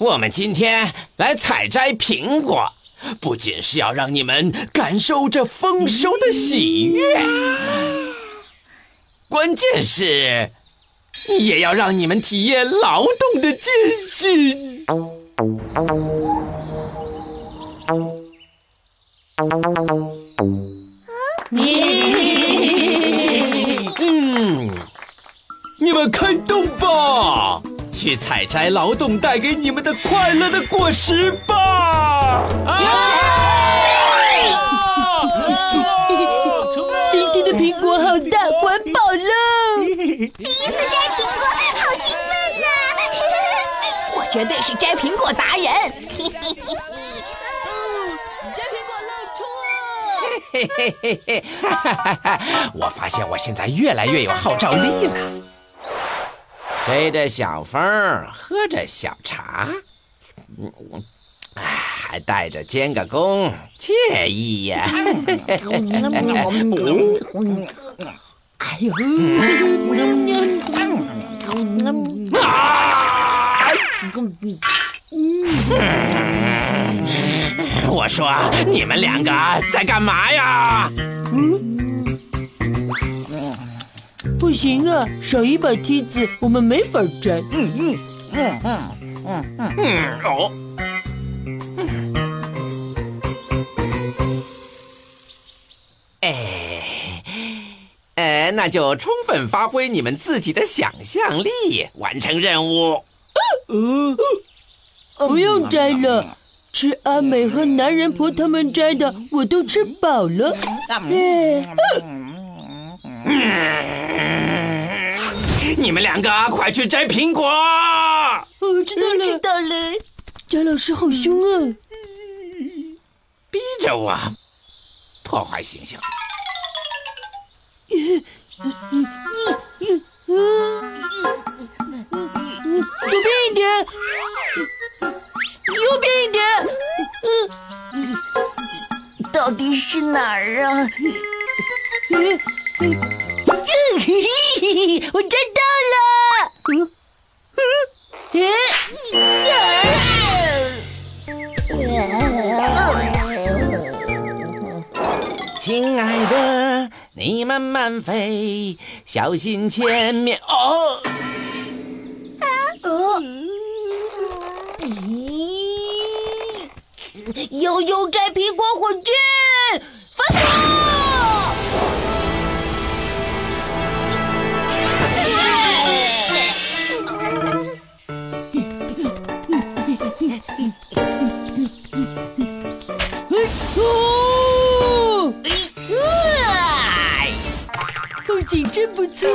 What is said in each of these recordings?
我们今天来采摘苹果，不仅是要让你们感受这丰收的喜悦，关键是也要让你们体验劳动的艰辛。嗯，你们开动，去采摘劳动带给你们的快乐的果实吧！今天的苹果好大，环保喽！第一次摘苹果，好兴奋呐！我绝对是摘苹果达人。摘苹果乐冲啊！嘿嘿嘿嘿，哈哈哈哈！我发现我现在越来越有号召力了。吹着小风，喝着小茶，哎，还带着煎个工，惬意呀！哎呦，啊！我说你们两个在干嘛呀？不行啊，少一把梯子，我们没法摘。嗯嗯嗯嗯嗯嗯哦，哎，呃，那就充分发挥你们自己的想象力，完成任务。不用摘了，吃阿美和男人婆他们摘的，我都吃饱了。你们两个快去摘苹果！哦，知道了，知道了，贾老师好凶啊！逼着我破坏形象。左边一点，右边一点。到底是哪儿啊？我摘到了。亲爱的，你慢慢飞，小心前面哦。咦，悠悠摘苹果火箭景真不错。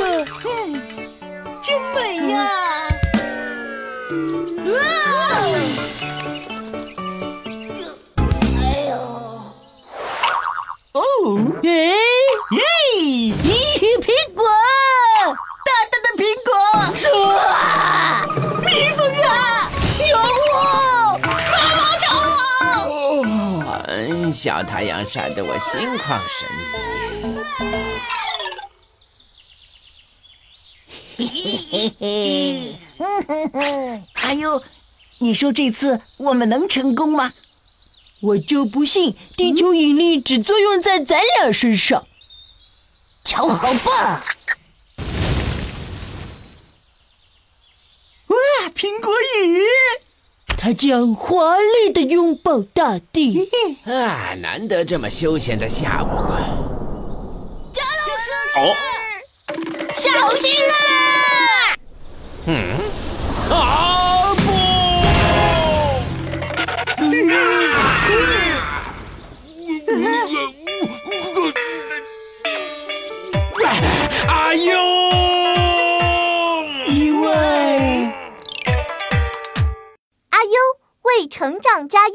真美呀！哎呦，哦，耶，耶！咦，苹果，大大的苹果！唰！蜜蜂啊，有我，毛毛虫！哦，小太阳晒得我心旷神怡。嘿嘿，哎呦，你说这次我们能成功吗？我就不信地球引力只作用在咱俩身上。瞧好吧！哇，苹果雨！它将华丽的拥抱大地。啊，难得这么休闲的下午啊！贾老师，哦，小心啊！嗯啊不！哎呦！意外。阿优为成长加油。